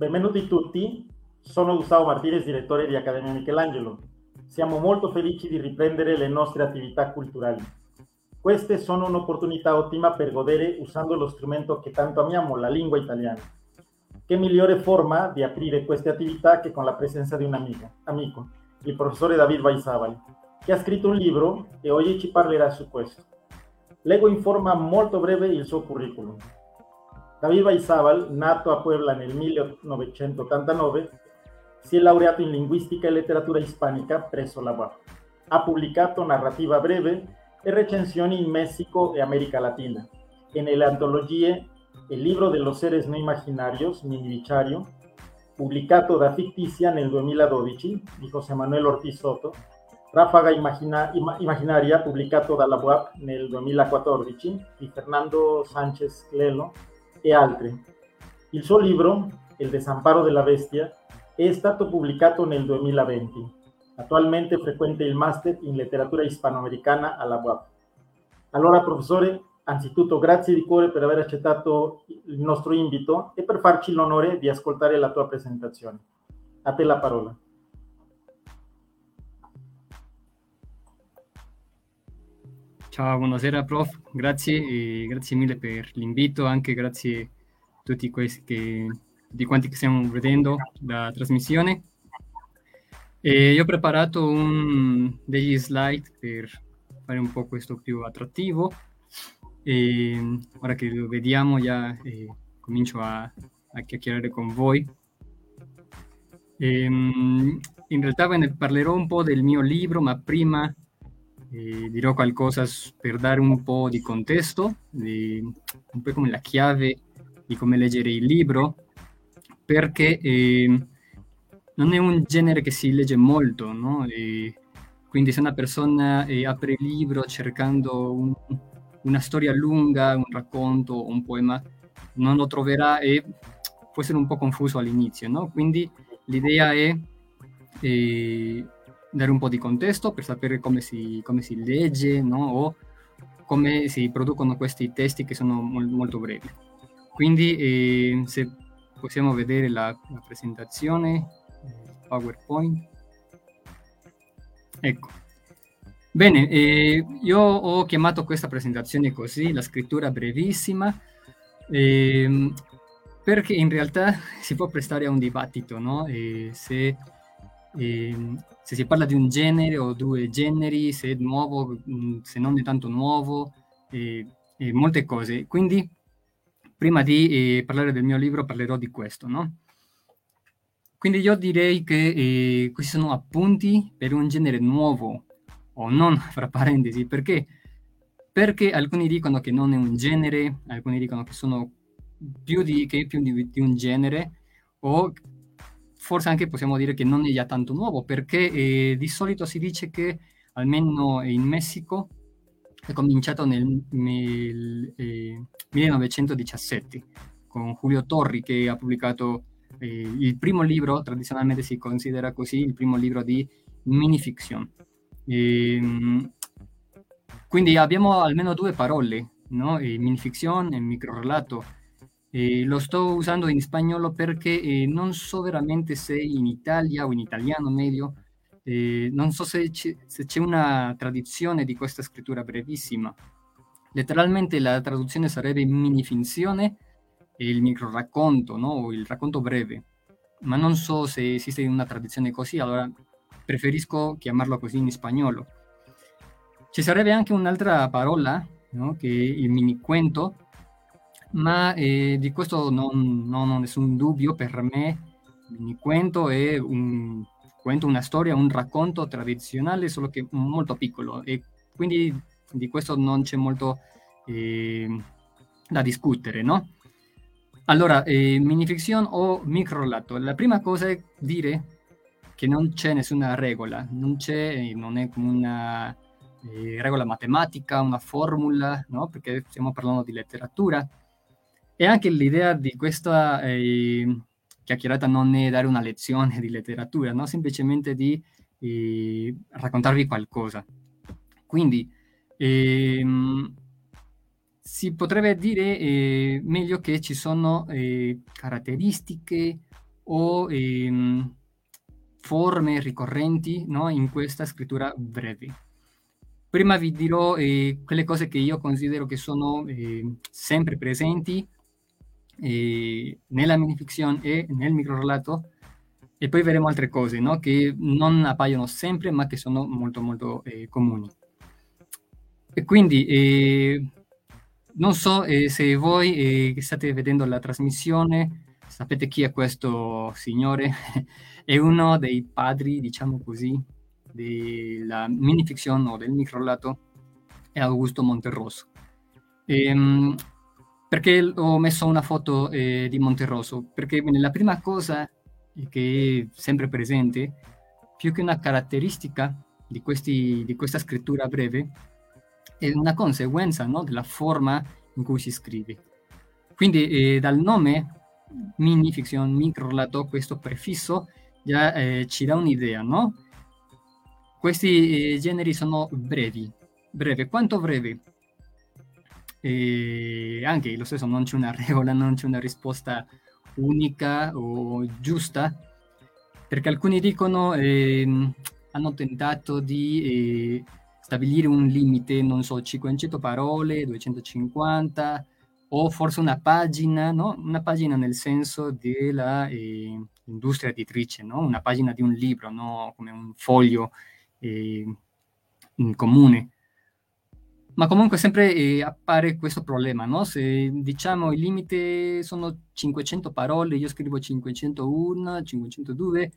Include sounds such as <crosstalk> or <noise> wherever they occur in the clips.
benvenuti tutti. Sono Gustavo Martinez, direttore di Accademia Michelangelo. Siamo molto felici di riprendere le nostre attività culturali. Queste sono un'opportunità ottima per godere usando lo strumento che tanto amiamo, la lingua italiana. Che migliore forma di aprire queste attività che con la presenza di un amico, amico il professore David Baizabal, che ha scritto un libro e oggi ci parlerà su questo. Leggo in forma molto breve il suo curriculum. David Baizabal, nato a Puebla nel 1989, si è laureato in linguistica e letteratura ispanica presso la UAP. Ha pubblicato narrativa breve e recensioni in Messico e America Latina, e nelle antologie El libro de los seres no imaginarios, Miniviciario, pubblicato da Ficticia nel 2012 di José Manuel Ortiz Soto, Ráfaga Imagina, Imaginaria, pubblicato dalla UAP nel 2014 di Fernando Sánchez Clelo e altri. Il suo libro, El desamparo della bestia, è stato pubblicato nel 2020. Attualmente frequenta il Master in Letteratura Hispanoamericana alla UAP. Allora, professore, anzitutto grazie di cuore per aver accettato il nostro invito e per farci l'onore di ascoltare la tua presentazione. A te la parola. Ciao, buonasera prof, grazie, grazie mille per l'invito, anche grazie a tutti questi di quanti che stiamo vedendo la trasmissione. E io ho preparato un, degli slide per fare un po' questo più attrattivo e ora che lo vediamo già eh, comincio a, a, chiacchierare con voi. E, in realtà ve ne parlerò un po' del mio libro, ma prima eh, dirò qualcosa per dare un po' di contesto, di, un po' come la chiave di come leggere il libro, perché eh, non è un genere che si legge molto, no? E quindi se una persona eh, apre il libro cercando un, una storia lunga, un racconto, un poema, non lo troverà e può essere un po' confuso all'inizio, no? Quindi l'idea è eh, dare un po' di contesto per sapere come si, come si legge no? o come si producono questi testi che sono molto, molto brevi. Quindi eh, se possiamo vedere la, la presentazione, PowerPoint. Ecco. Bene, eh, io ho chiamato questa presentazione così, la scrittura brevissima, eh, perché in realtà <laughs> si può prestare a un dibattito, no? Se e se si parla di un genere o due generi, se è nuovo, mm, se non è tanto nuovo, e, e molte cose. Quindi, prima di eh, parlare del mio libro, parlerò di questo, no? Quindi io direi che eh, questi sono appunti per un genere nuovo, o non, <laughs> fra parentesi, perché? Perché alcuni dicono che non è un genere, alcuni dicono che sono più di, che più di, di un genere, o forse anche possiamo dire che non è già tanto nuovo, perché eh, di solito si dice che almeno in Messico è cominciato nel, nel eh, 1917 con Julio Torri che ha pubblicato eh, il primo libro, tradizionalmente si considera così, il primo libro di minifiction. E, ehm, quindi abbiamo almeno due parole, no? minifiction e microrelato eh, lo sto usando in spagnolo perché eh, non so veramente se in Italia o in italiano medio, eh, non so se, se c'è una tradizione di questa scrittura brevissima. Letteralmente la traduzione sarebbe mini finzione e il micro racconto, no? il racconto breve, ma non so se esiste una tradizione così, allora preferisco chiamarlo così in spagnolo. Ci sarebbe anche un'altra parola, no? che è il mini cuento, ma eh, di questo non, non, ho nessun dubbio, per me il cuento è un una storia, un racconto tradizionale, solo che molto piccolo e quindi di questo non c'è molto eh, da discutere, no? Allora, eh, minifiction o microlato, la prima cosa è dire che non c'è nessuna regola, non c'è, non è come una eh, regola matematica, una formula, no? Perché stiamo parlando di letteratura e anche l'idea di questa eh, chiacchierata non è dare una lezione di letteratura, no? semplicemente di eh, raccontarvi qualcosa. Quindi ehm, si potrebbe dire eh, meglio che ci sono eh, caratteristiche o ehm, forme ricorrenti no, in questa scrittura breve. Prima vi dirò eh, quelle cose che io considero che sono eh, sempre presenti eh, nella minifiction e nel microrelato e poi vedremo altre cose no? che non appaiono sempre ma che sono molto molto eh, comuni. E quindi eh, non so eh, se voi che state vedendo la trasmissione sapete chi è questo signore, <laughs> è uno dei padri, diciamo così, della minifiction o del microlato, è Augusto Monterroso. Ehm, perché ho messo una foto eh, di Monterroso? Perché la prima cosa che è sempre presente, più che una caratteristica di, questi, di questa scrittura breve, è una conseguenza no, della forma in cui si scrive. Quindi eh, dal nome minifiction, microlato, questo prefisso già eh, ci dà un'idea, no? Questi eh, generi sono brevi. Breve, quanto breve? E anche lo stesso, non c'è una <laughs> regola, non c'è una risposta unica o giusta, perché alcuni dicono, eh, hanno tentato di eh, stabilire un limite, non so, 500 parole, 250, o forse una pagina, no? Una pagina nel senso dell'industria eh, editrice, no? Una pagina di un libro, no? Come un foglio eh, in comune. Ma comunque sempre eh, appare questo problema, no? Se diciamo il limite sono 500 parole, io scrivo 501, 502,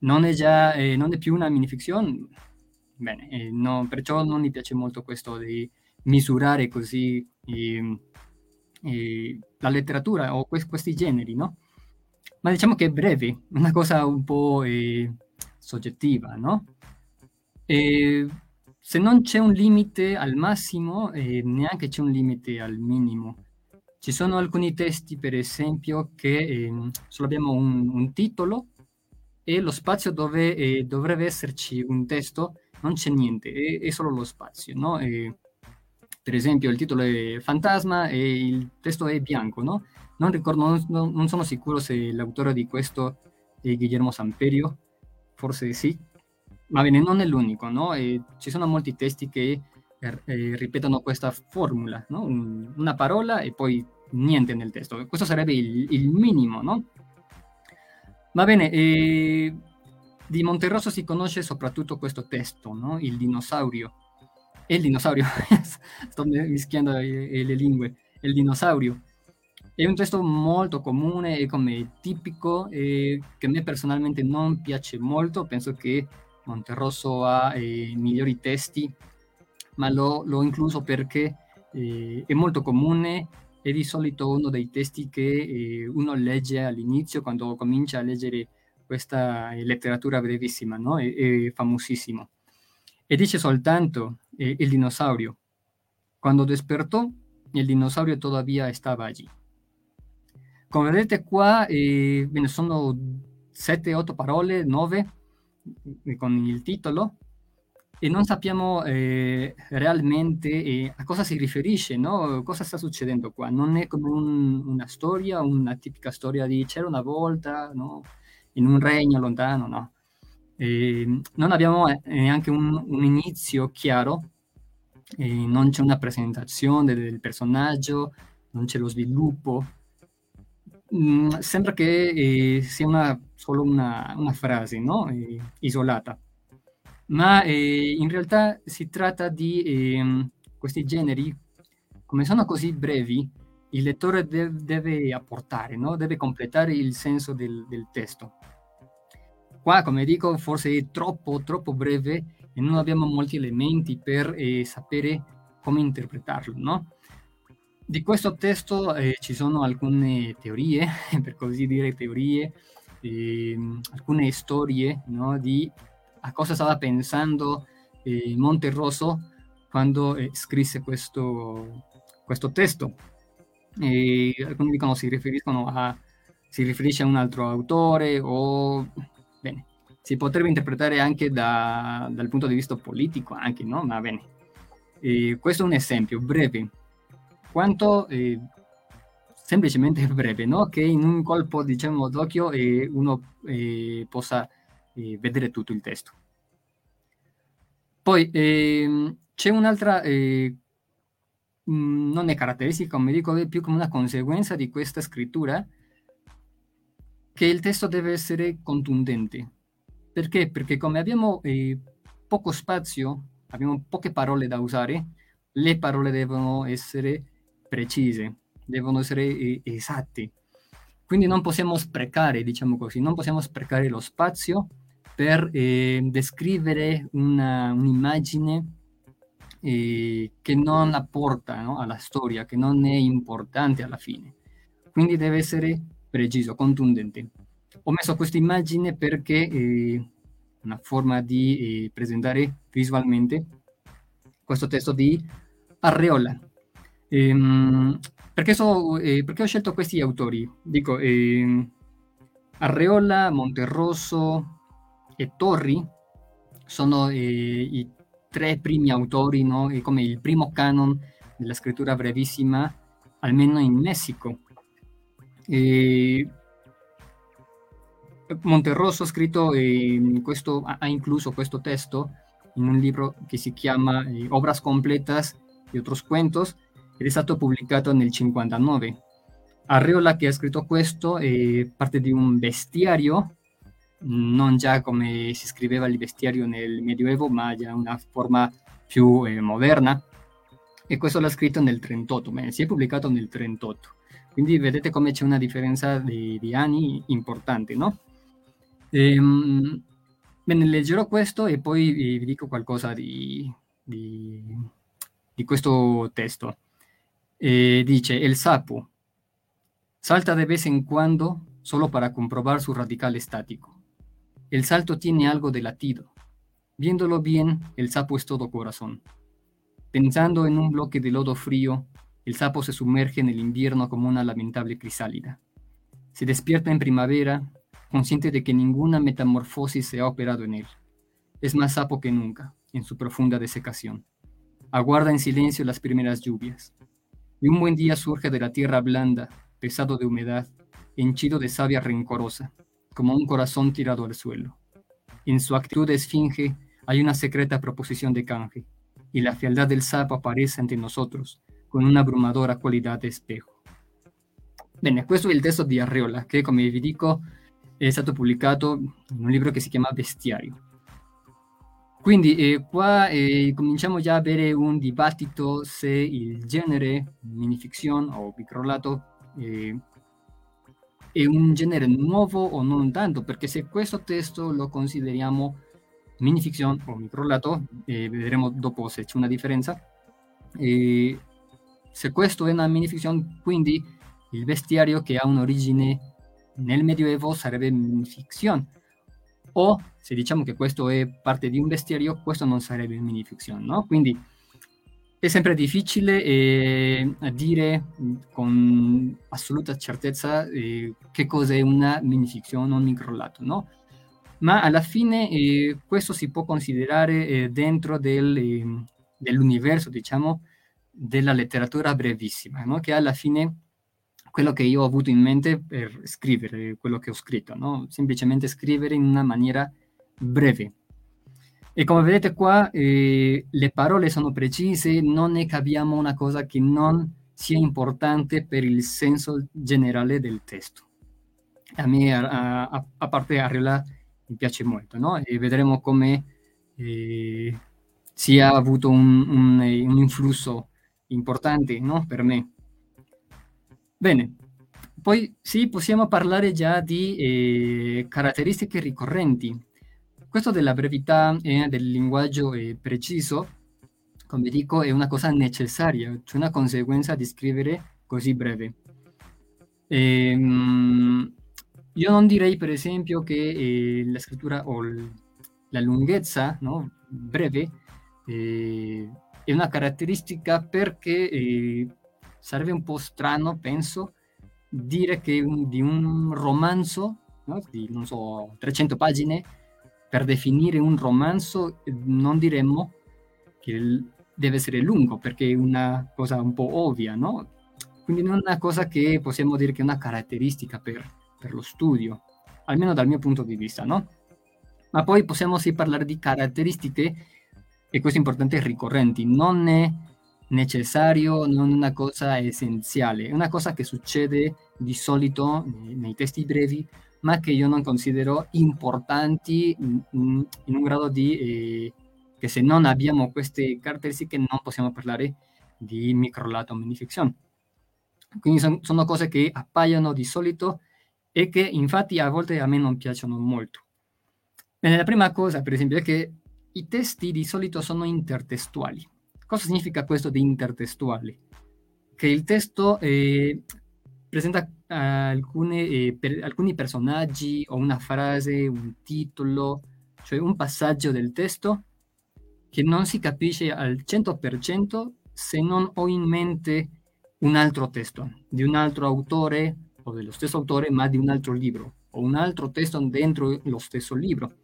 non è già, eh, non è più una minifiction, bene, eh, no, perciò non mi piace molto questo di misurare così ehm, eh, la letteratura o que- questi generi, no? Ma diciamo che è breve, una cosa un po' eh, soggettiva, no? E se non c'è un limite al massimo, eh, neanche c'è un limite al minimo. Ci sono alcuni testi, per esempio, che eh, solo abbiamo un, un, titolo e lo spazio dove eh, dovrebbe esserci un testo non c'è niente, è, è solo lo spazio, no? E, per esempio il titolo è Fantasma e il testo è bianco, no? Non ricordo, non, non sono sicuro se l'autore di questo è Guillermo Samperio, forse sì, ma bene, non è l'unico, no? E ci sono molti testi che eh, eh, ripetono questa formula, no? Un, una parola e poi niente nel testo. Questo sarebbe il, il minimo, no? Va bene, eh, di Monterroso si conosce soprattutto questo testo, no? Il dinosaurio il dinosaurio, <laughs> sto mischiando le lingue, il dinosaurio. È un testo molto comune e come tipico e che a me personalmente non piace molto, penso che Monterrosso ha eh, migliori testi, ma l'ho, l'ho incluso perché eh, è molto comune è di solito uno dei testi che eh, uno legge all'inizio quando comincia a leggere questa letteratura brevissima, no? è, è famosissimo. E dice soltanto eh, il dinosaurio. Cuando despertó, il dinosaurio todavía stava allí. Come vedete qua, eh, sono 7-8 parole, 9 eh, con il titolo e non sappiamo eh, realmente eh, a cosa si riferisce, no? cosa sta succedendo qua. Non è come un, una storia, una tipica storia di c'era una volta, no? in un regno lontano, no. E non abbiamo eh, neanche un, un inizio chiaro eh, non c'è una presentazione del personaggio, non c'è lo sviluppo. Mm, sembra che eh, sia una, solo una, una frase no? eh, isolata, ma eh, in realtà si tratta di ehm, questi generi, come sono così brevi, il lettore de- deve apportare, no? deve completare il senso del, del testo. Qua, come dico, forse è troppo, troppo breve e non abbiamo molti elementi per eh, sapere come interpretarlo, no? Di questo testo eh, ci sono alcune teorie, <laughs> per così dire teorie, eh, alcune storie no? di a cosa stava pensando eh, Monterroso quando eh, scrisse questo, questo testo. E alcuni dicono si riferiscono a si riferisce a un altro autore o bene, si potrebbe interpretare anche da, dal punto di vista politico, anche, no? Ma bene. Eh, questo è un esempio breve. Quanto eh, semplicemente <laughs> breve, no? che in un colpo diciamo, d'occhio eh, uno eh, possa eh, vedere tutto il testo. Poi ehm, c'è un'altra, eh, mm, non è caratteristica, come dico, è più come una conseguenza di questa scrittura, che il testo deve essere contundente. Perché? Perché come abbiamo eh, poco spazio, abbiamo poche parole da usare, le parole devono essere precise, devono essere eh, esatte. Quindi non possiamo sprecare, diciamo così, non possiamo sprecare lo spazio per eh, descrivere una, un'immagine eh, che non apporta no, alla storia, che non è importante alla fine. Quindi deve essere preciso, contundente. Ho messo questa immagine perché è una forma di eh, presentare visualmente questo testo di Arreola. Ehm, perché, so, eh, perché, ho scelto questi autori? Dico, eh, Arreola, Monterrosso e Torri sono eh, i tre primi autori, no? È come il primo canon della scrittura brevissima, almeno in Messico. E Monterrosso ha scritto eh, questo, ha incluso questo testo in un libro che si chiama eh, Obras completas e otros cuentos ed è stato pubblicato nel 59. Arreola che ha scritto questo è parte di un bestiario, non già come si scriveva il bestiario nel Medioevo, ma già una forma più eh, moderna. E questo l'ha scritto nel 38, bene, si è pubblicato nel 38. Quindi vedete come c'è una differenza di, di anni importante, no? Ehm, bene, leggerò questo e poi vi, dico qualcosa di, di, di questo testo. E dice, el sapo salta de vez en cuando solo para comprobar su radical estático. El salto tiene algo de latido. Viéndolo bien, el sapo es todo corazón. Pensando en un bloque de lodo frío, el sapo se sumerge en el invierno como una lamentable crisálida. Se despierta en primavera, consciente de que ninguna metamorfosis se ha operado en él. Es más sapo que nunca, en su profunda desecación. Aguarda en silencio las primeras lluvias. Y un buen día surge de la tierra blanda, pesado de humedad, henchido de savia rencorosa, como un corazón tirado al suelo. En su actitud de esfinge hay una secreta proposición de canje, y la fealdad del sapo aparece ante nosotros con una abrumadora qualità di espejo. Bene, questo è il testo di Arreola, che come vi dico è stato pubblicato in un libro che si chiama Bestiario. Quindi eh, qua eh, cominciamo già a avere un dibattito se il genere minifiction o microlato eh, è un genere nuovo o non tanto, perché se questo testo lo consideriamo minifiction o microlato, eh, vedremo dopo se c'è una differenza, eh, se questo è una minifiction, quindi il bestiario che ha un'origine nel Medioevo sarebbe minifiction. O se diciamo che questo è parte di un bestiario, questo non sarebbe minifiction, no? Quindi è sempre difficile eh, dire con assoluta certezza eh, che cos'è una minifiction o un microlato, no? Ma alla fine eh, questo si può considerare eh, dentro del, eh, dell'universo, diciamo, della letteratura brevissima, no? che alla fine quello che io ho avuto in mente per scrivere quello che ho scritto, no? semplicemente scrivere in una maniera breve. E come vedete qua eh, le parole sono precise, non che abbiamo una cosa che non sia importante per il senso generale del testo. A me, a, a, a parte Ariola, mi piace molto, no? E vedremo come eh, sia avuto un, un, un influsso importante no? per me. Bene, poi sì, possiamo parlare già di eh, caratteristiche ricorrenti. Questo della brevità e del linguaggio eh, preciso, come dico, è una cosa necessaria, cioè una conseguenza di scrivere così breve. Ehm, io non direi, per esempio, che eh, la scrittura o l- la lunghezza no, breve eh, è una caratteristica perché eh, sarebbe un po' strano, penso, dire che un, di un romanzo no? di, non so, 300 pagine, per definire un romanzo non diremmo che deve essere lungo, perché è una cosa un po' ovvia, no? quindi non è una cosa che possiamo dire che è una caratteristica per, per lo studio, almeno dal mio punto di vista, no? Ma poi possiamo sì parlare di caratteristiche, e questo è importante, ricorrenti, non è necessario, non una cosa essenziale, è una cosa che succede di solito nei, testi brevi, ma che io non considero importanti in, in, un grado di... Eh, che se non abbiamo queste caratteristiche non possiamo parlare di microlato minifiction. Quindi son, sono cose che appaiono di solito e che infatti a volte a me non piacciono molto. Bene, la prima cosa, per esempio, è che i testi di solito sono intertestuali. Cosa significa questo di intertestuali? Che il testo eh, presenta uh, alcune, eh, per, alcuni personaggi o una frase, un titolo, cioè un passaggio del testo che non si capisce al 100% se non ho in mente un altro testo di un altro autore o dello stesso autore, ma di un altro libro o un altro testo dentro lo stesso libro.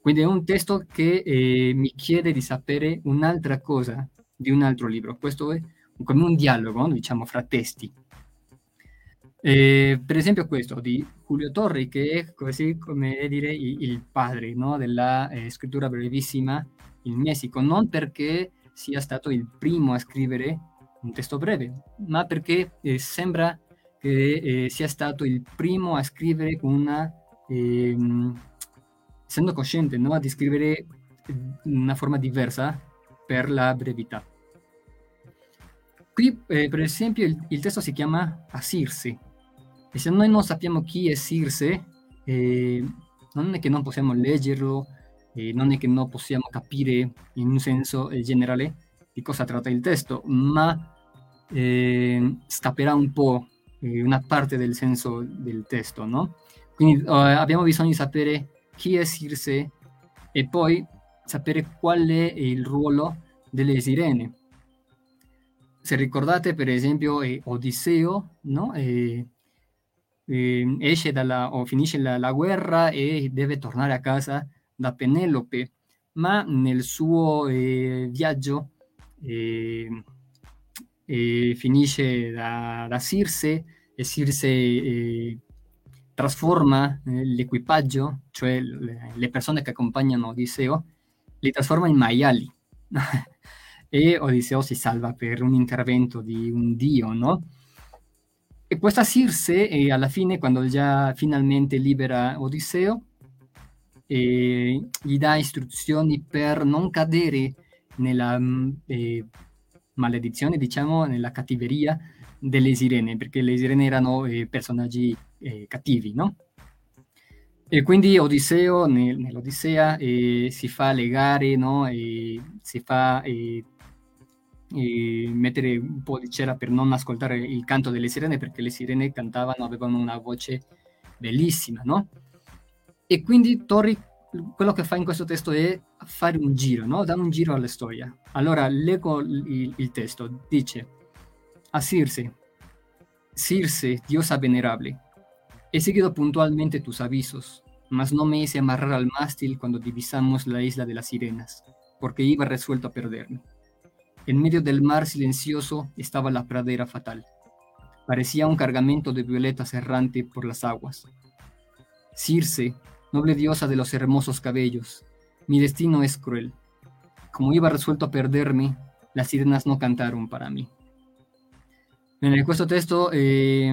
Quindi è un testo che eh, mi chiede di sapere un'altra cosa di un altro libro. Questo è come un dialogo, diciamo, fra testi. Eh, per esempio questo di Julio Torri, che è così come dire il, padre no, della eh, scrittura brevissima in Messico, non perché sia stato il primo a scrivere un testo breve, ma perché eh, sembra che eh, sia stato il primo a scrivere una, eh, essendo cosciente, no? di scrivere una forma diversa per la brevità. Qui, eh, per esempio, il, il, testo si chiama Asirse, e se noi non sappiamo chi è Circe, eh, non è che non possiamo leggerlo, eh, non è che non possiamo capire in un senso eh, generale di cosa tratta il testo, ma eh, scapperà un po' eh, una parte del senso del testo, no? Quindi uh, abbiamo bisogno di sapere chi è Circe e poi sapere qual è il ruolo delle sirene. Se ricordate, per esempio, eh, Odisseo, no? Eh, esce dalla, o finisce la, la, guerra e deve tornare a casa da Penelope, ma nel suo eh, viaggio e finisce da, da Circe e Circe eh, trasforma eh, l'equipaggio, cioè le, persone che accompagnano Odisseo, li trasforma in maiali. <laughs> e Odisseo si salva per un intervento di un dio, no? E questa Circe, eh, alla fine, quando già finalmente libera Odisseo, gli dà istruzioni per non cadere nella mm, eh, maledizione, diciamo, nella cattiveria delle sirene, perché le sirene erano eh, personaggi eh, cattivi, no? E quindi Odisseo, nel, nell'Odissea, eh, si fa legare, no? E si fa eh, mettere un po' di cera per non ascoltare il canto delle sirene, perché le sirene cantavano, avevano una voce bellissima, no? E quindi Torri quello che fa in questo testo è fare un giro, no? dare un giro alla storia. Allora leggo il, il testo, dice a Circe, Circe, diosa venerable, he seguido puntualmente tus avisos, mas no me hice amarrar al mástil cuando divisamos la isla de las sirenas, porque iba resuelto a perderme. En medio del mar silencioso estaba la pradera fatal. Parecía un cargamento de violetas errante por las aguas. Circe, noble diosa de los hermosos cabellos, mi destino es cruel. Como iba resuelto a perdermi, las sirenas non cantaron para mí. Questo testo, eh,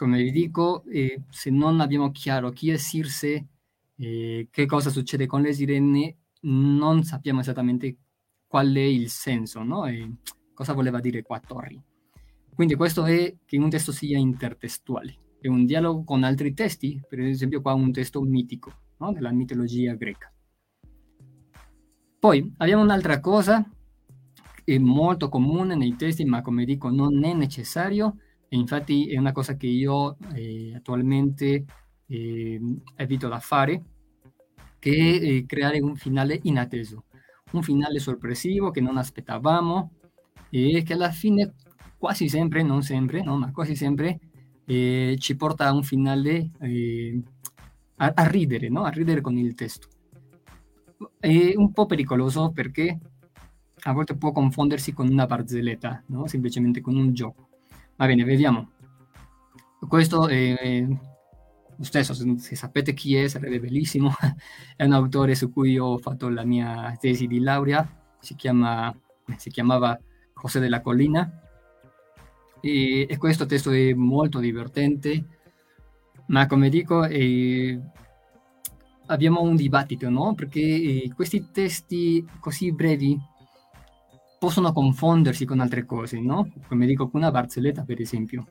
come vi dico, eh, se non abbiamo chiaro chi è Circe, eh, che cosa succede con le sirene, non sappiamo esattamente qual è il senso, no? E cosa voleva dire qua Torri. Quindi questo è che un testo sia intertestuale è un dialogo con altri testi, per esempio qua un testo mitico no? della mitologia greca. Poi abbiamo un'altra cosa che è molto comune nei testi, ma come dico non è necessario, e infatti è una cosa che io eh, attualmente eh, evito da fare, che eh, creare un finale inatteso, un finale sorpresivo che non aspettavamo e che alla fine quasi sempre, non sempre, no, ma quasi sempre eh, ci porta a un finale eh, a, a, ridere, no? a ridere con il testo. È un po' pericoloso perché a volte può confondersi con una barzelletta, no? semplicemente con un gioco. Va bene, vediamo. Questo, eh, stesso, se sapete chi è, sarebbe bellissimo. <laughs> è un autore su cui ho fatto la mia tesi di laurea, si, chiama, si chiamava José de la Collina. E, e, questo testo è molto divertente, ma come dico, eh, abbiamo un dibattito, no? Perché eh, questi testi così brevi possono confondersi con altre cose, no? Come dico con una barzelletta, per esempio.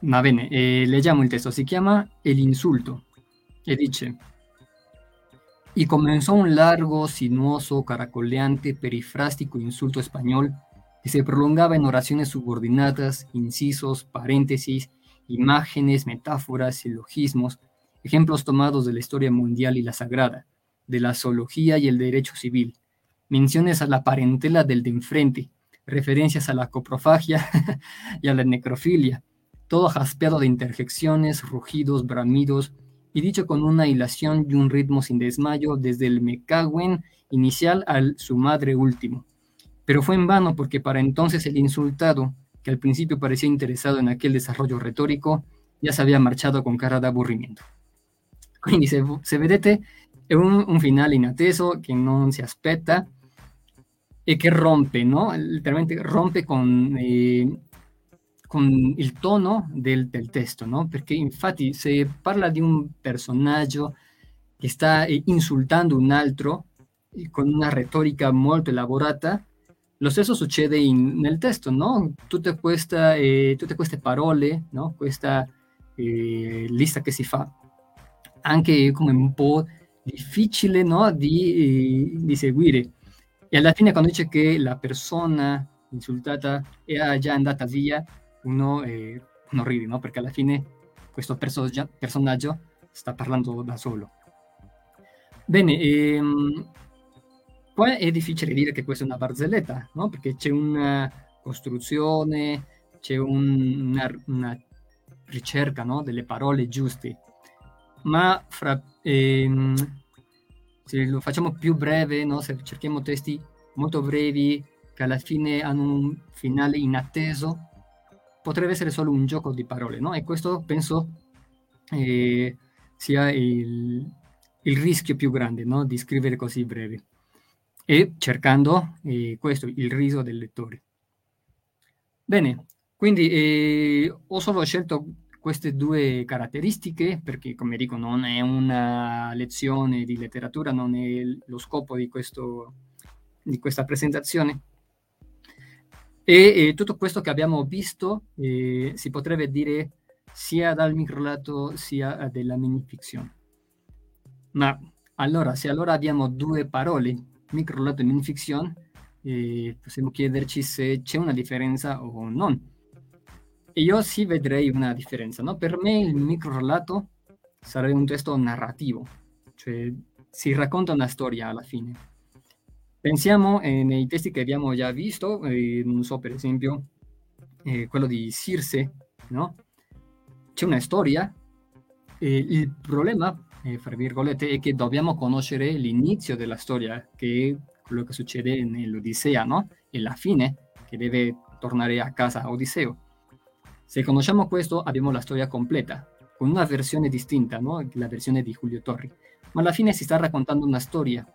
Va bene, eh, leggiamo il testo, si chiama El insulto e dice Y comenzó un largo, sinuoso, caracoleante, perifrástico insulto español que se prolongaba en oraciones subordinadas, incisos, paréntesis, imágenes, metáforas, silogismos, ejemplos tomados de la historia mundial y la sagrada, de la zoología y el derecho civil, menciones a la parentela del de enfrente, referencias a la coprofagia <laughs> y a la necrofilia, todo jaspeado de interjecciones, rugidos, bramidos, y dicho con una hilación y un ritmo sin desmayo desde el mecagüen inicial al su madre último. Pero fue en vano porque para entonces el insultado, que al principio parecía interesado en aquel desarrollo retórico, ya se había marchado con cara de aburrimiento. Quindi se, se vedete un, un finale inatteso che non aspetta e che rompe, no? Letteralmente rompe con eh, con il tono del, del, testo, no? Perché infatti se parla di un personaggio che sta eh, insultando un altro eh, con una retorica molto elaborata, lo stesso succede in, nel testo, no? Tutte, questa, eh, tutte queste parole, no? Questa eh, lista che si fa, anche come un po' difficile, no? Di, eh, di seguire. E alla fine quando dice che la persona insultata è già andata via, uno, eh, uno ride, no? Perché alla fine questo perso- personaggio sta parlando da solo. Bene, ehm, poi è difficile dire che questa è una barzelletta, no? Perché c'è una costruzione, c'è un, una, una, ricerca no? delle parole giuste, ma fra, ehm, se lo facciamo più breve, no? se cerchiamo testi molto brevi che alla fine hanno un finale inatteso, potrebbe essere solo un gioco di parole, no? E questo penso eh, sia il, il, rischio più grande, no? Di scrivere così brevi. E cercando eh, questo, il riso del lettore. Bene, quindi eh, ho solo scelto queste due caratteristiche perché, come dico, non è una lezione di letteratura, non è lo scopo di, questo, di questa presentazione e, e tutto questo che abbiamo visto eh, si potrebbe dire sia dal microlato sia della minifiction. Ma allora, se allora abbiamo due parole, microlato e minifiction, eh, possiamo chiederci se c'è una differenza o non. E io sì una differenza, no? Per me il microlato sarebbe un testo narrativo, cioè si racconta una storia alla fine Pensiamo eh, nei testi che abbiamo già visto, eh, non so, per esempio, eh, quello di Circe, no? C'è una storia, il problema, eh, fra virgolette, è che dobbiamo conoscere l'inizio della storia, che è quello che succede nell'Odissea, no? E la fine, che deve tornare a casa Odisseo. Se conosciamo questo, abbiamo la storia completa, con una versione distinta, no? La versione di Giulio Torri. Ma alla fine si sta raccontando una storia,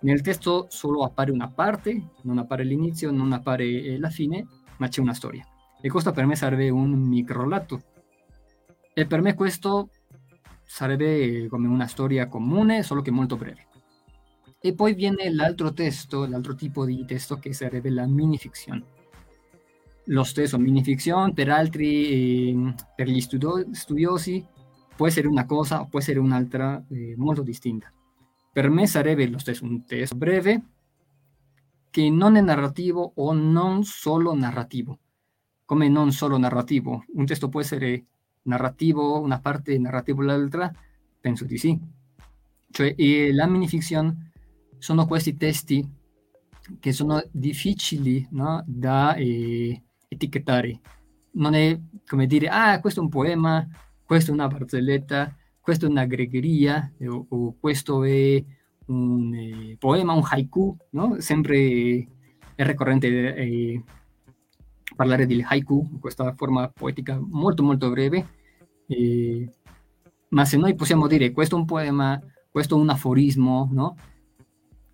nel testo solo appare una parte, non appare l'inizio, non appare eh, la fine, ma c'è una storia. E questo per me sarebbe un microlato. E per me questo sarebbe come una storia comune, solo che molto breve. E poi viene l'altro testo, l'altro tipo di testo che sarebbe la minifiction. Lo stesso minifiction per altri, eh, per gli studio- studiosi, può essere una cosa o può essere un'altra eh, molto distinta. Per me sarebbe lo stesso un testo breve che non è narrativo o non solo narrativo. Come non solo narrativo? Un testo può essere narrativo, una parte narrativa l'altra? Penso di sì. Cioè, la minifiction sono questi testi che sono difficili no? da eh, etichettare. Non è come dire, ah, questo è un poema, questo è una barzelletta, questa è una gregheria o, o questo è un eh, poema, un haiku, no? Sempre è ricorrente eh, parlare del haiku, questa forma poetica molto molto breve, eh, ma se noi possiamo dire questo è un poema, questo è un aforismo, no?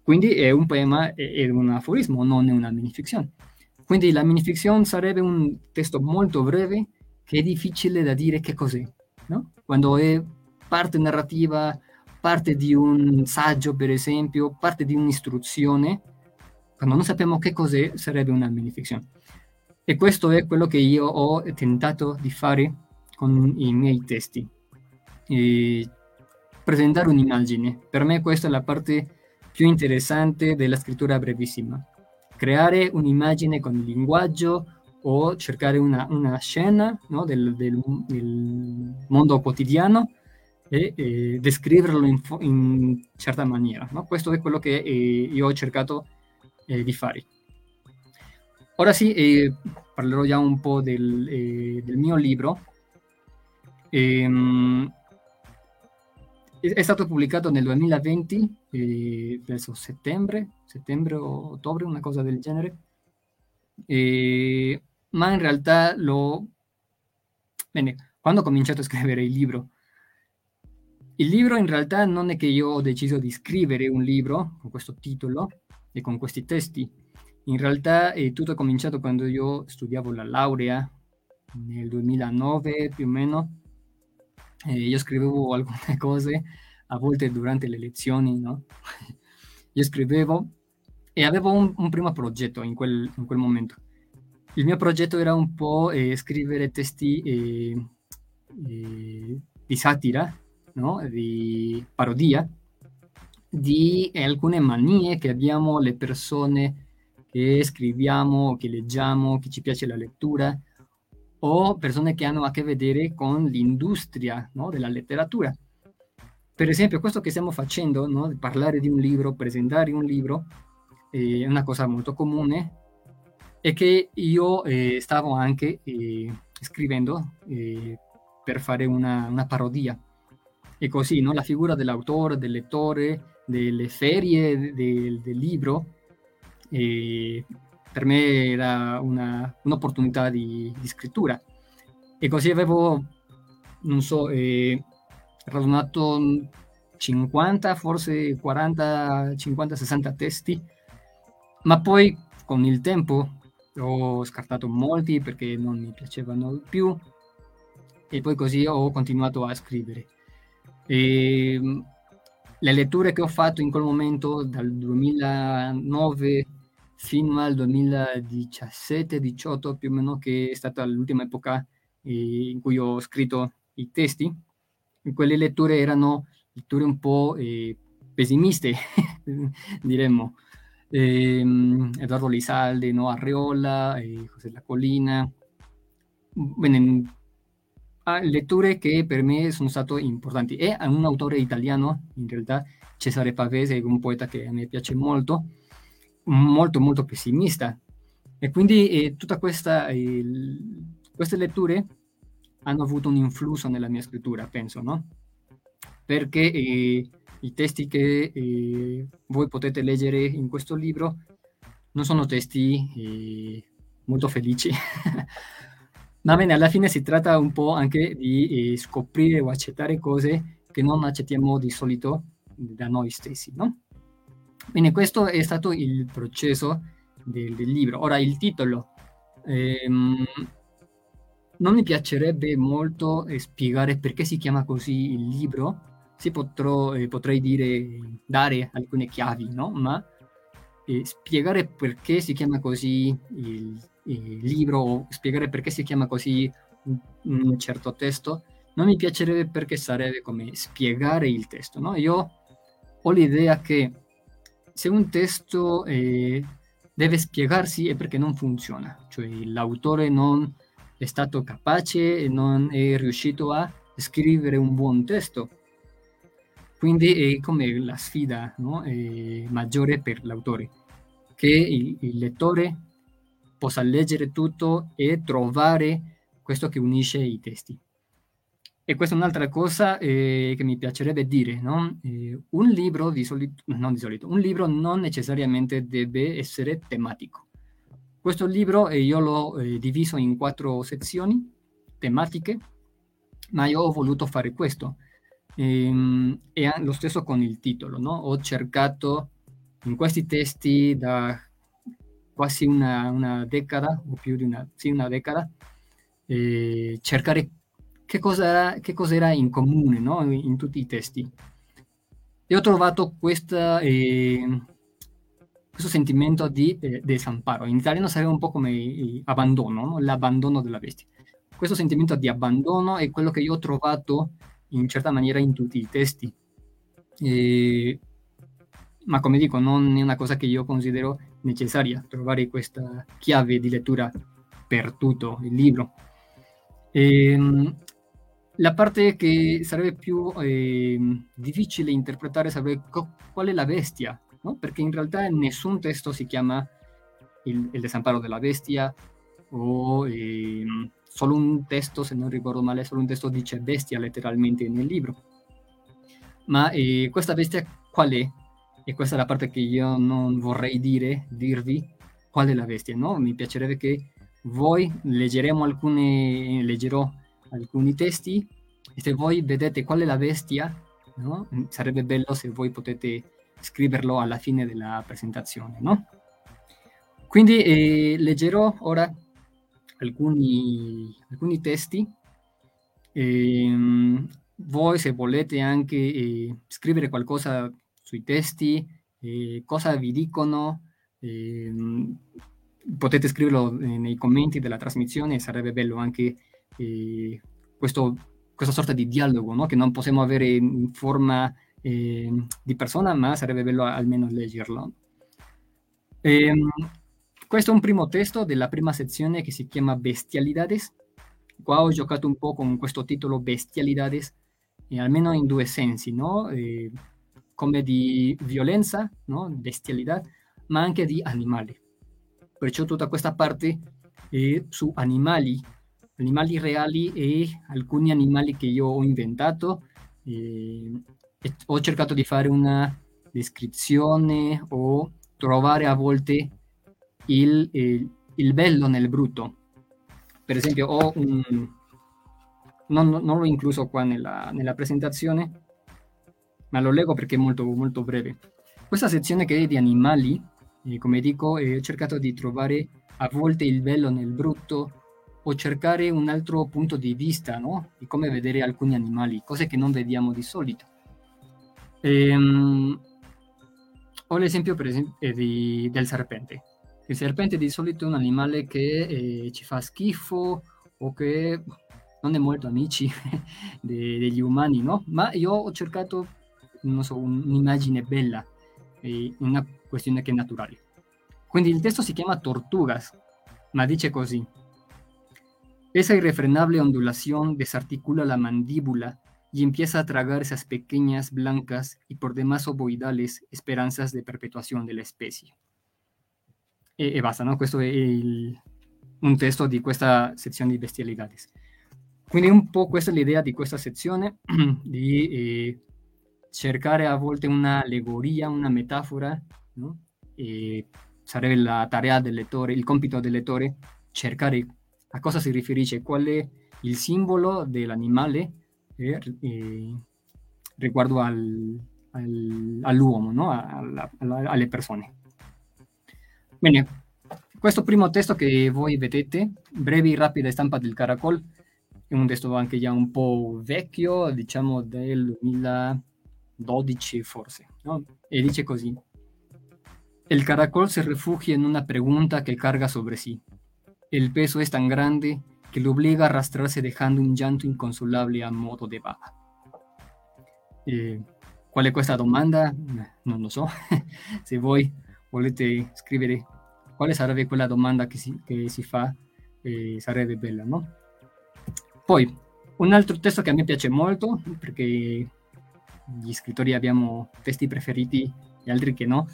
Quindi è un poema, è un aforismo, non è una minifiction. Quindi la minifiction sarebbe un testo molto breve che è difficile da dire che cos'è, no? Quando è parte narrativa, parte di un saggio, per esempio, parte di un'istruzione, quando non sappiamo che cos'è, sarebbe una minifiction. E questo è quello che io ho tentato di fare con i miei testi. E presentare un'immagine. Per me questa è la parte più interessante della scrittura brevissima. Creare un'immagine con il linguaggio o cercare una, una scena no, del, del, del, mondo quotidiano e, e descriverlo in, in, certa maniera. No? Questo è quello che eh, io ho cercato eh, di fare. Ora sì, eh, parlerò già un po' del, eh, del mio libro. Ehm, è stato pubblicato nel 2020, eh, verso settembre, settembre o ottobre, una cosa del genere. Eh, ma in realtà lo... Bene, quando ho cominciato a scrivere il libro, il libro in realtà non è che io ho deciso di scrivere un libro con questo titolo e con questi testi. In realtà è tutto è cominciato quando io studiavo la laurea nel 2009 più o meno eh, io scrivevo alcune <laughs> cose, a volte durante le lezioni, no? <laughs> io scrivevo e avevo un, un primo progetto in quel, in quel, momento. Il mio progetto era un po' eh, scrivere testi eh, eh di satira, no? di parodia, di alcune manie che abbiamo le persone che scriviamo, che leggiamo, che ci piace la lettura, o persone che hanno a che vedere con l'industria no, della letteratura. Per esempio, questo che stiamo facendo, no, parlare di un libro, presentare un libro, eh, è una cosa molto comune e che io eh, stavo anche eh, scrivendo eh, per fare una, una, parodia. E così, no, la figura dell'autore, del lettore, delle ferie del, del libro, eh, per me era una, un'opportunità di, di, scrittura. E così avevo, non so, eh, radunato 50, forse 40, 50, 60 testi, ma poi con il tempo ho scartato molti perché non mi piacevano più e poi così ho continuato a scrivere. E, le letture che ho fatto in quel momento, dal 2009 fino al 2017-18 più o meno, che è stata l'ultima epoca eh, in cui ho scritto i testi. Quelle letture erano letture un po' eh, pessimiste, <laughs> diremmo. Eh, Edoardo Lisalde, no? Arreola, eh, José La Colina. Bene, ah, letture che per me sono state importanti. E un autore italiano, in realtà, Cesare Pavese, un poeta che a me piace molto, molto molto pessimista e quindi eh, questa eh, queste letture hanno avuto un influsso nella mia scrittura penso no perché eh, i testi che eh, voi potete leggere in questo libro non sono testi eh, molto felici <laughs> ma bene alla fine si tratta un po' anche di eh, scoprire o accettare cose che non accettiamo di solito da noi stessi no Bene, questo è stato il processo del, del libro. Ora, il titolo. Ehm, non mi piacerebbe molto eh, spiegare perché si chiama così il libro. Sì, potrò, eh, potrei dire, dare alcune chiavi, no? Ma eh, spiegare perché si chiama così il, il, libro o spiegare perché si chiama così un, un certo testo, non mi piacerebbe perché sarebbe come spiegare il testo, no? Io ho l'idea che se un testo eh, deve spiegarsi è perché non funziona, cioè l'autore non è stato capace e non è riuscito a scrivere un buon testo. Quindi è come la sfida no? maggiore per l'autore, che il, il lettore possa leggere tutto e trovare questo che unisce i testi. E questa è un'altra cosa eh, che mi piacerebbe dire, no? eh, un libro di solito, non di solito, un libro non necessariamente deve essere tematico. Questo libro eh, io l'ho eh, diviso in quattro sezioni tematiche, ma io ho voluto fare questo. Ehm, e, e lo stesso con il titolo, no? Ho cercato in questi testi da quasi una, una decada, o più di una, sì, una decada, eh, cercare che cosa, che cosa era in comune no? in, in, tutti i testi. E ho trovato questa, eh, questo sentimento di eh, desamparo. In italiano sarebbe un po' come abbandono, no? l'abbandono della bestia. Questo sentimento di abbandono è quello che io ho trovato in certa maniera in tutti i testi. E, ma come dico, non è una cosa che io considero necessaria, trovare questa chiave di lettura per tutto il libro. E, ehm, la parte che sarebbe più eh, difficile interpretare sarebbe co- qual è la bestia, no? perché in realtà nessun testo si chiama il, il desamparo della bestia o eh, solo un testo, se non ricordo male, solo un testo dice bestia letteralmente nel libro. Ma eh, questa bestia qual è? E questa è la parte che io non vorrei dire, dirvi qual è la bestia, no? Mi piacerebbe che voi leggeremo alcune, leggerò alcuni testi e se voi vedete qual è la bestia, no? sarebbe bello se voi potete scriverlo alla fine della presentazione, no? Quindi eh, leggerò ora alcuni, alcuni testi. E, voi se volete anche eh, scrivere qualcosa sui testi, eh, cosa vi dicono, ehm, potete scriverlo nei commenti della trasmissione, sarebbe bello anche eh, questo, questa sorta di dialogo no? che non possiamo avere in forma eh, di persona, ma sarebbe bello almeno leggerlo. E, ehm, questo è un primo testo della prima sezione che si chiama Bestialidades. Qua ho giocato un po' con questo titolo Bestialidades, e almeno in due sensi, no? Eh, come di violenza, no? bestialità, ma anche di animali. Perciò tutta questa parte è su animali, animali reali e alcuni animali che io ho inventato. Eh, ho cercato di fare una descrizione o trovare a volte il, il, il bello nel brutto. Per esempio, ho un, non, non l'ho incluso qua nella, nella presentazione, ma lo leggo perché è molto, molto breve. Questa sezione che è di animali, eh, come dico, eh, ho cercato di trovare a volte il bello nel brutto o cercare un altro punto di vista, no? Di come vedere alcuni animali, cose che non vediamo di solito. Ehm, ho l'esempio eh, di, del serpente. Il serpente di solito è un animale che eh, ci fa schifo o che non è molto amici <laughs> de, degli umani, no? Ma io ho cercato non so, un'immagine bella, eh, una questione che è naturale. Quindi il testo si chiama Tortugas, ma dice così. Esa irrefrenable ondulación desarticula la mandíbula y empieza a tragar esas pequeñas, blancas y por demás ovoidales esperanzas de perpetuación de la especie. E, e basta, no? Questo è il, un testo di questa sezione di bestialidades. Quindi un po' questa è l'idea di questa sezione, di eh, <clears throat> cercare a volte un'allegoria, una metafora, no? E sarebbe la tarea del lettore, il compito del lettore, cercare a cosa si riferisce, qual è il simbolo dell'animale eh, eh, riguardo al, al, all'uomo, no? alla, alla, alle persone. Bene, questo primo testo che voi vedete, breve e rapida stampa del caracol, è un testo anche già un po' vecchio, diciamo del 2000 12 forse, ¿no? Y dice così. El caracol se refugia en una pregunta que carga sobre sí. El peso es tan grande que lo obliga a arrastrarse dejando un llanto inconsolable a modo de baba. Eh, qual è questa domanda? Non lo so. <laughs> Se voi volete scrivere quale sarebbe quella domanda che si, che si fa, eh, sarebbe bella, no? Poi, un altro testo che a me piace molto, perché gli scrittori abbiamo testi preferiti e altri che no.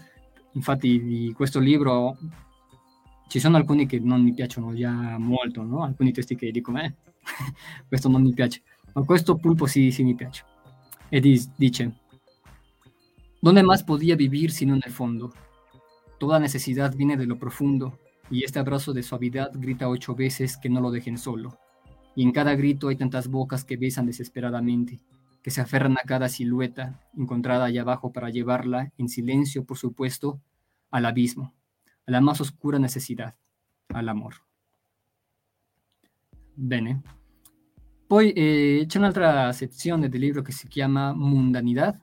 Infatti di questo libro ci sono alcuni che non mi piacciono già molto, no? alcuni testi che dico, eh, <laughs> questo non mi piace, ma questo pulpo sì, sì mi piace. E dice, ¿dónde más podía vivir sino en el fondo? Toda necesidad viene de lo profundo y este abrazo de suavidad grita ocho veces que no lo dejen solo. Y en cada grito hay tantas bocas que besan desesperadamente, que se aferran a cada silueta encontrada allá abajo para llevarla, en silencio por supuesto, al abismo, a la más oscura necesidad, al amor. Bene. Poi eh, c'è un'altra sezione del libro che si chiama Mundanità.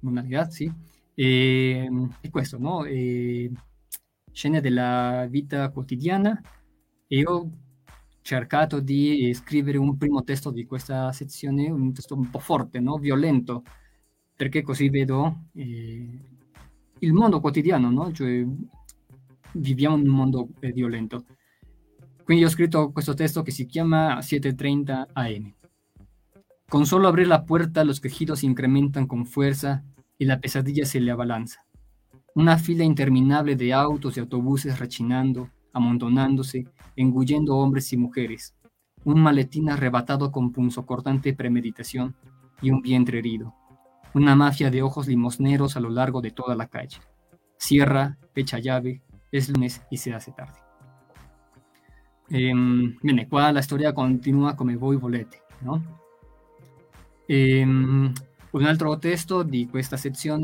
Mundanità, sì. E, è questo, no? E, scene della vita quotidiana e ho cercato di scrivere un primo testo di questa sezione, un testo un po' forte, no? violento, perché così vedo eh, il mondo quotidiano, no? cioè viviamo in un mondo eh, violento. Quindi ho scritto questo testo que se llama 7.30 AM. Con solo abrir la puerta, los quejidos incrementan con fuerza y la pesadilla se le abalanza. Una fila interminable de autos y autobuses rechinando, amontonándose, engullendo hombres y mujeres. Un maletín arrebatado con punzocortante premeditación y un vientre herido. Una mafia de ojos limosneros a lo largo de toda la calle. Cierra, fecha llave, es lunes y se hace tarde. Qua la storia continua come voi volete, no? Ehm, un altro testo di questa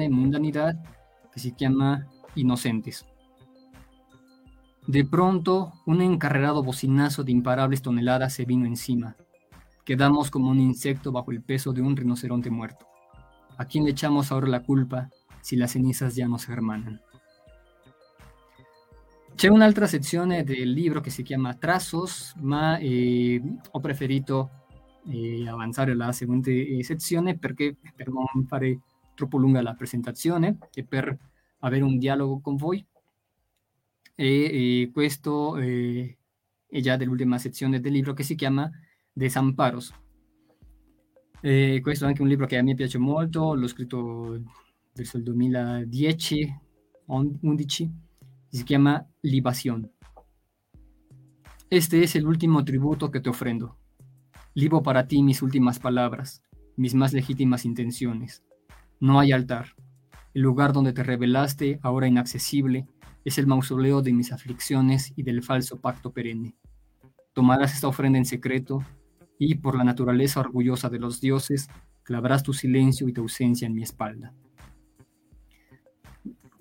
Mundanidad, che si chiama Inocentes. De pronto, un encarrerado bocinazo de imparables toneladas se vino encima. Quedamos como un insecto bajo el peso de un rinoceronte muerto. ¿A quién le echamos ahora la culpa si las cenizas ya nos hermanan? C'è un'altra sezione del libro che si chiama Trazos, ma eh, ho preferito eh, avanzare alla seguente eh, sezione perché per non fare troppo lunga la presentazione e per avere un dialogo con voi. E questo è già dell'ultima sezione del libro che si chiama Desamparos. E questo è anche un libro che a me piace molto, l'ho scritto verso il 2010-11 se llama libación. Este es el último tributo que te ofrendo. Libo para ti mis últimas palabras, mis más legítimas intenciones. No hay altar. El lugar donde te revelaste, ahora inaccesible, es el mausoleo de mis aflicciones y del falso pacto perenne. Tomarás esta ofrenda en secreto y, por la naturaleza orgullosa de los dioses, clavarás tu silencio y tu ausencia en mi espalda.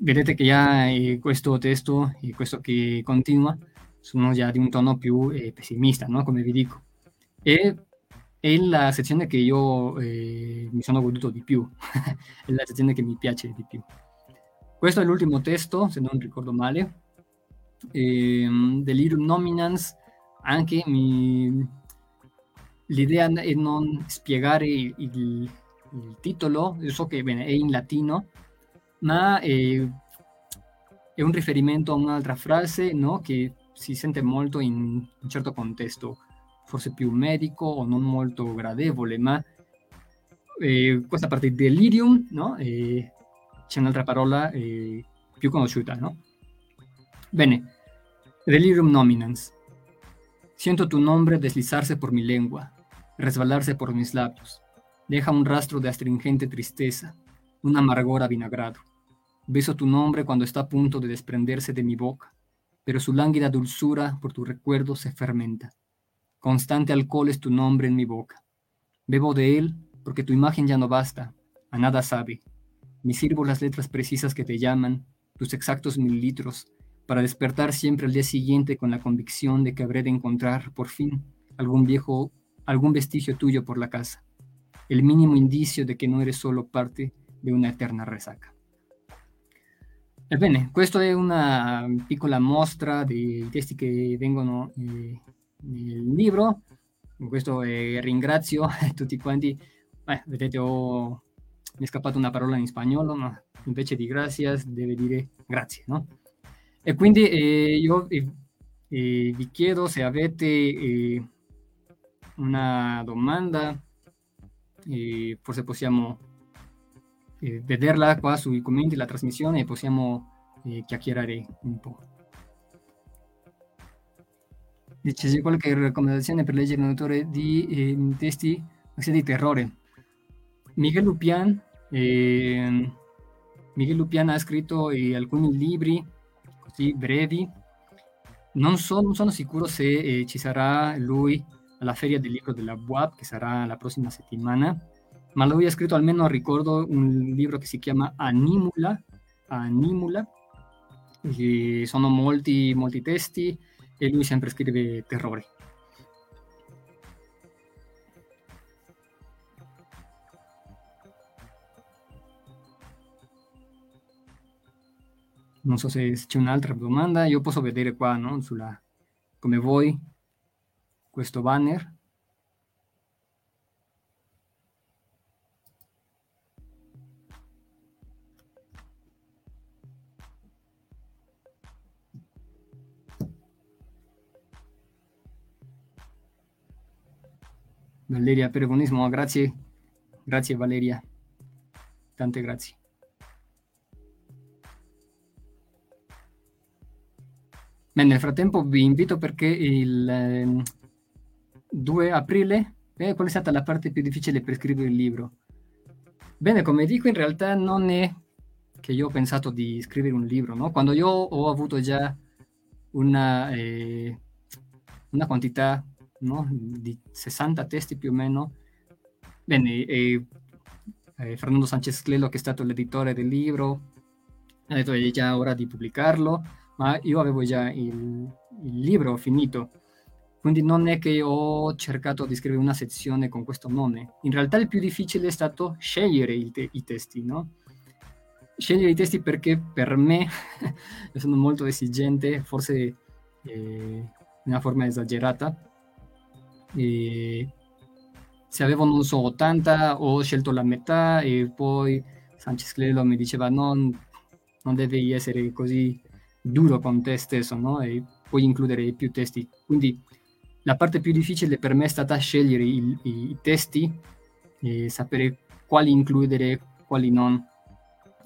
vedete che già eh, questo testo e questo che continua sono già di un tono più eh, no? come vi dico. E è la sezione che io eh, mi sono goduto di più, <laughs> è la sezione che mi piace di più. Questo è l'ultimo testo, se non ricordo male, eh, Delirium Nominans, anche mi... l'idea è non spiegare il, il, il titolo, so che è latino, ma eh, è un riferimento a un'altra frase no? che si sente molto in un certo contesto, forse più medico o non molto gradevole, ma eh, questa parte delirium, no? eh, c'è un'altra parola eh, più no? Bene, delirium nominans. Siento tu nombre deslizarse por mi lengua, resbalarse por mis labios. Deja un rastro de astringente tristeza, un amargor avinagrado. Beso tu nombre cuando está a punto de desprenderse de mi boca, pero su lánguida dulzura por tu recuerdo se fermenta. Constante alcohol es tu nombre en mi boca. Bebo de él porque tu imagen ya no basta, a nada sabe. Me sirvo las letras precisas que te llaman, tus exactos mililitros, para despertar siempre al día siguiente con la convicción de que habré de encontrar, por fin, algún viejo, algún vestigio tuyo por la casa, el mínimo indicio de que no eres solo parte de una eterna resaca. Ebbene, questa è una piccola mostra dei testi che vengono eh, nel libro. Con questo eh, ringrazio <laughs> tutti quanti. Eh, vedete, ho... mi è scappata una parola in spagnolo, ma invece di gracias deve dire grazie, no? E quindi eh, io eh, eh, vi chiedo se avete una domanda, forse possiamo eh, vederla qua sui commenti, la trasmissione e possiamo eh, chiacchierare un po'. Dice, c'è qualche raccomandazione per leggere un autore di eh, testi di terrore? Miguel Lupian, eh, Miguel Lupian ha scritto eh, alcuni libri così brevi. Non, so, non sono sicuro se eh, ci sarà lui alla Feria del Libro della BUAP, che sarà la prossima settimana, ma lui ha scritto almeno, ricordo, un libro che si chiama Animula, Animula, e sono molti, molti testi e lui sempre scrive terrore. Non so se c'è un'altra domanda, io posso vedere qua, no? Sulla, come voi, questo banner. Valeria Peregonismo, grazie, grazie Valeria, tante grazie. Beh, nel frattempo vi invito perché il 2 ehm, aprile, eh, qual è stata la parte più difficile per scrivere il libro? Bene, come dico, in realtà non è che io ho pensato di scrivere un libro, no? Quando io ho avuto già una, eh, una quantità no? di 60 testi più o meno, bene, eh, Fernando Sanchez Clelo, che è stato l'editore del libro, ha detto che è già ora di pubblicarlo ma io avevo già il, il libro finito, quindi non è che ho cercato di scrivere una sezione con questo nome. In realtà il più difficile è stato scegliere te- i testi, no? Scegliere i testi perché per me <laughs> sono molto esigente, forse eh, una forma esagerata. E se avevo, non so, 80, ho scelto la metà e poi Sanchez Clelo mi diceva no, non devi essere così duro con te stesso, no? E puoi includere più testi. Quindi la parte più difficile per me è stata scegliere i, i testi e sapere quali includere, quali non.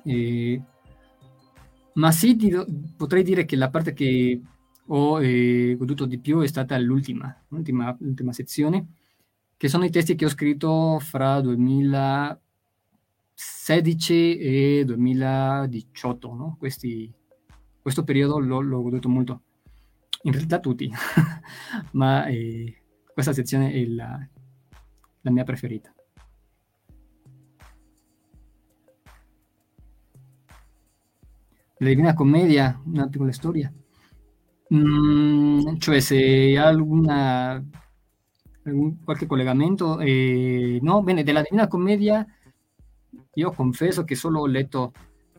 E, ma sì, dirò, potrei dire che la parte che ho eh, goduto di più è stata l'ultima, l'ultima, l'ultima sezione, che sono i testi che ho scritto fra 2016 e 2018, no? Questi questo periodo l'ho, l'ho goduto molto. In realtà tutti, <laughs> ma eh, questa sezione è la, la mia preferita. La Divina Commedia, una piccola storia. Mm, cioè, se hai alguna, qualche collegamento, eh, no, bene, della Divina Commedia io confesso che solo ho letto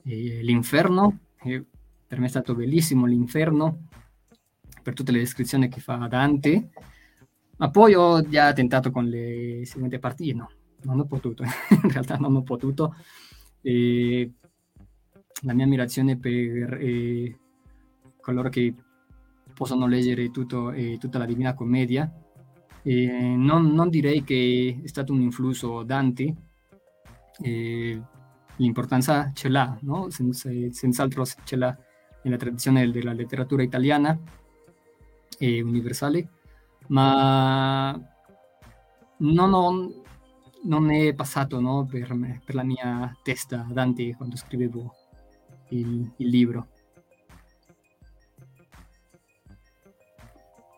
eh, L'Inferno, eh, per me è stato bellissimo l'inferno, per tutte le descrizioni che fa Dante, ma poi ho già tentato con le seguenti partite, no, non ho potuto, <laughs> in realtà non ho potuto. E la mia ammirazione per eh, coloro che possono leggere tutto, eh, tutta la Divina Commedia, eh, non, non, direi che è stato un influsso Dante, l'importanza ce l'ha, no? Senza, senz'altro ce l'ha nella tradizione della letteratura italiana e universale, ma non, ho, non è passato no, per, me, per, la mia testa Dante quando scrivevo il, il libro.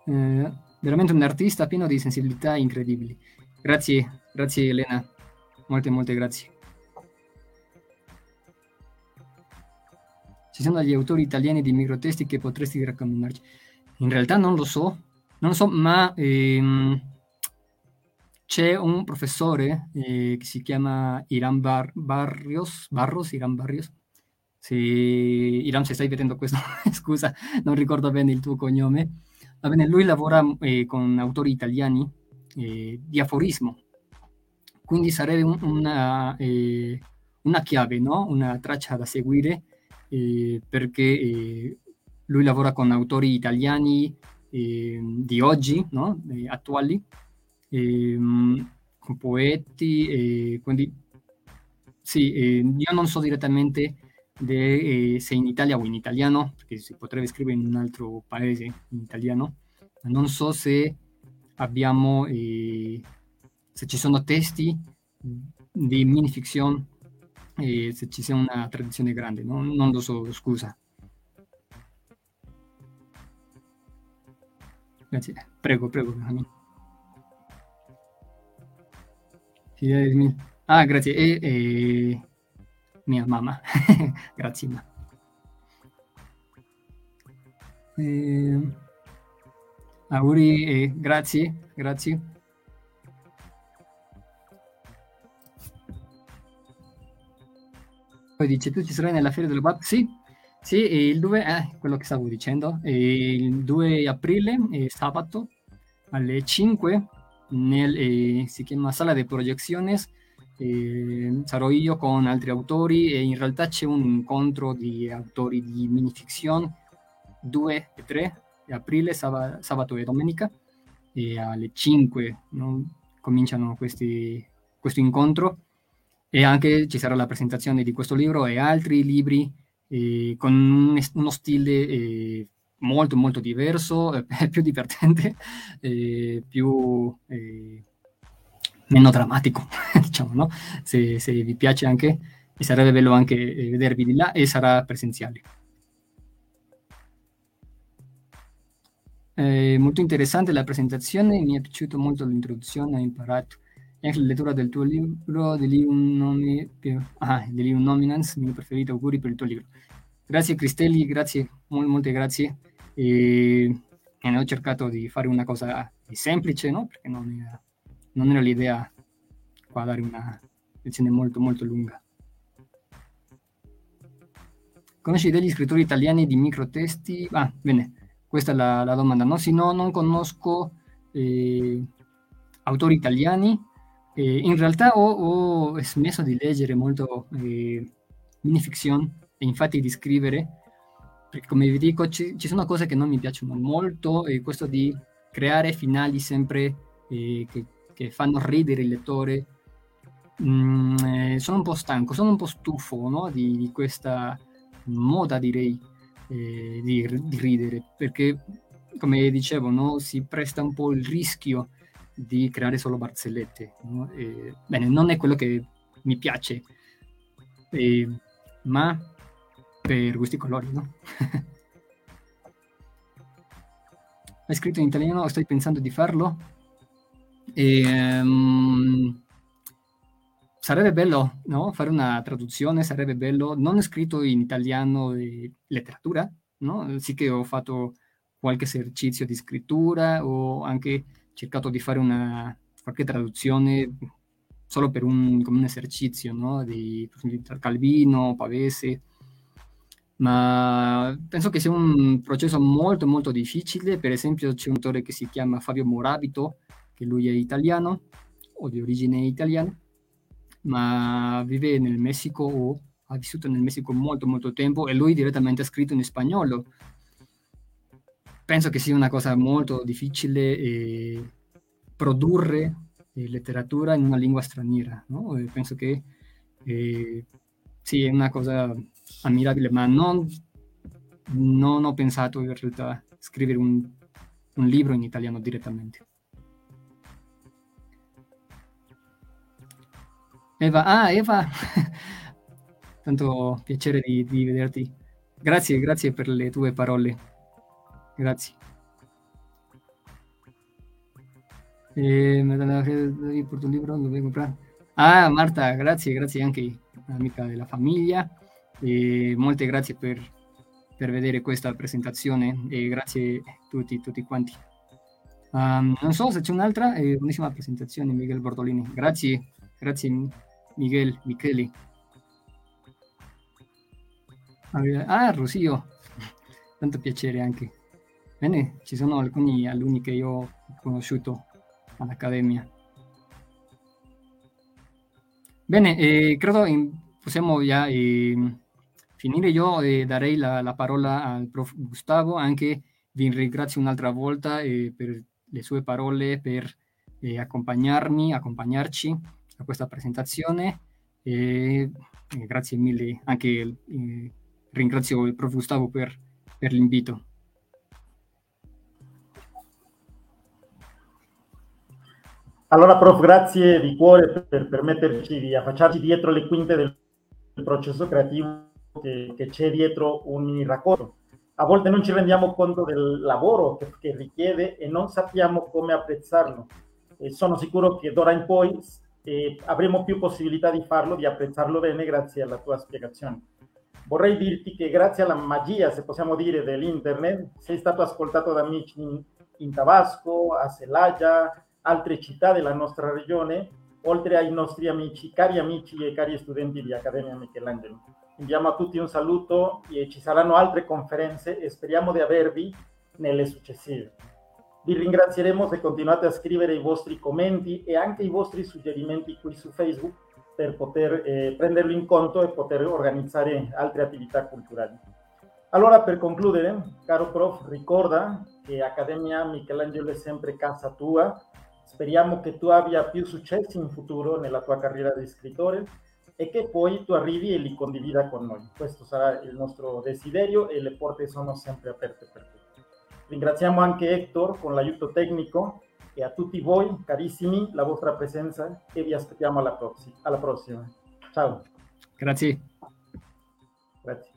Eh, veramente un artista pieno di sensibilità incredibili. Grazie, grazie Elena, molte molte grazie. ci sono degli autori italiani di microtesti che potresti raccomandarci? In realtà non lo so, non lo so, ma ehm, c'è un professore eh, che si chiama Iran Bar- Barrios, Barros, Iran Barrios. Se, Iran, se stai vedendo questo, <laughs> scusa, non ricordo bene il tuo cognome. Va bene, lui lavora eh, con autori italiani eh, di aforismo, quindi sarebbe un, una, eh, una chiave, no? una traccia da seguire eh, perché eh, lui lavora con autori italiani eh, di oggi, no? attuali, ehm, con poeti, quindi sì, io non so direttamente de, se in Italia o in italiano, perché si potrebbe scrivere in un altro paese in italiano, non so se abbiamo, se ci sono testi di minifiction e se ci sia una tradizione grande, no? non lo so, scusa. Grazie. Prego, prego. Ah, grazie. E, e... mia mamma. <laughs> grazie. Ma. E... Auguri e grazie, grazie. Poi dice, tu ci sarai nella fiera del web? Sì, sì, il 2, eh, quello che stavo dicendo, il 2 aprile, sabato, alle 5, nel, eh, si chiama Sala di Proiezioni, eh, sarò io con altri autori e in realtà c'è un incontro di autori di minifiction 2 e 3 aprile, sab- sabato e domenica, e alle 5 no? cominciano questi, questo incontro e anche ci sarà la presentazione di questo libro e altri libri eh, con un, uno stile eh, molto molto diverso, eh, <laughs> più divertente, più meno drammatico, <laughs> diciamo, no? Se, se, vi piace anche, e sarebbe bello anche vedervi di là e sarà presenziale. Eh, molto interessante la presentazione, mi è piaciuto molto l'introduzione, ho imparato anche la lettura del tuo libro, di Lium, Nomi, ah, Nominans, mio preferito, auguri per il tuo libro. Grazie Cristelli, grazie, mol, molte grazie. E, e ho cercato di fare una cosa semplice, no? Perché non era, non era l'idea qua dare una lezione molto molto lunga. Conosci degli scrittori italiani di microtesti? Ah, bene. Questa è la, la domanda, no? Sì, no, non conosco eh, autori italiani. Eh, in realtà ho, ho, smesso di leggere molto eh, minifiction e infatti di scrivere, perché come vi dico ci, ci, sono cose che non mi piacciono molto e questo di creare finali sempre eh, che, che, fanno ridere il lettore. Mm, eh, sono un po' stanco, sono un po' stufo no? di, di questa moda, direi, eh, di, di, ridere, perché come dicevo no, si presta un po' il rischio di creare solo barzellette. No? E, bene, non è quello che mi piace, e, ma per gusti colori, no? <laughs> Hai scritto in italiano, sto pensando di farlo. E, um, sarebbe bello no? fare una traduzione, sarebbe bello, non è scritto in italiano di letteratura, no? sì che ho fatto qualche esercizio di scrittura, ho anche cercato di fare una, qualche traduzione solo per un, un esercizio no? di Calvino, Pavese, ma penso che sia un processo molto molto difficile, per esempio c'è un autore che si chiama Fabio Morabito, che lui è italiano o di origine italiana, ma vive nel Messico o ha vissuto nel Messico molto molto tempo e lui direttamente ha scritto in spagnolo. Penso che sia una cosa molto difficile eh, produrre eh, letteratura in una lingua straniera, no? penso che eh, sì, una cosa ammirabile, ma non, non ho pensato in realtà scrivere un, un libro in italiano direttamente. Eva, ah, Eva, <laughs> tanto piacere di, di, vederti. Grazie, grazie per le tue parole. Grazie. Eh, per tuo libro dove comprare? Ah, Marta, grazie, grazie anche amica della famiglia. E molte grazie per, per vedere questa presentazione e grazie a tutti, tutti quanti. Um, non so se c'è un'altra, è buonissima presentazione, Miguel Bordolini. Grazie, grazie Miguel Micheli. Ah, Rosio, tanto piacere anche. Bene, ci sono alcuni alunni che io ho conosciuto all'Accademia. Bene, eh, credo in, possiamo già eh, finire. Io eh, darei la, la, parola al prof Gustavo, anche vi ringrazio un'altra volta eh, per le sue parole, per eh, accompagnarmi, accompagnarci a questa presentazione e, e grazie mille anche eh, ringrazio il prof Gustavo per, per l'invito. Allora, prof, grazie di cuore per permetterci di affacciarci dietro le quinte del, processo creativo che, che c'è dietro un mini racconto. a volte non ci rendiamo conto del lavoro che, che richiede e non sappiamo come apprezzarlo. E sono sicuro che d'ora in poi eh, avremo più possibilità di farlo, di apprezzarlo bene grazie alla tua spiegazione. Vorrei dirti che grazie alla magia, se possiamo dire, dell'internet, sei stato ascoltato da amici in, in Tabasco, a Celaya, altre città della nostra regione, oltre ai nostri amici, cari amici e cari studenti di Accademia Michelangelo. Inviamo a tutti un saluto e ci saranno altre conferenze e speriamo di avervi nelle successive. Vi ringrazieremo se continuate a scrivere i vostri commenti e anche i vostri suggerimenti qui su Facebook per poter eh, prenderlo in conto e poter organizzare altre attività culturali. Allora, per concludere, caro prof, ricorda che Accademia Michelangelo è sempre casa tua. Speriamo che tu abbia più successi in futuro nella tua carriera di scrittore e che poi tu arrivi e li condivida con noi. Questo sarà il nostro desiderio e le porte sono sempre aperte per tutti. Ringraziamo anche Hector con l'aiuto tecnico e a tutti voi, carissimi, la vostra presenza e vi aspettiamo alla, prossima. Alla prossima. Ciao. Grazie. Grazie.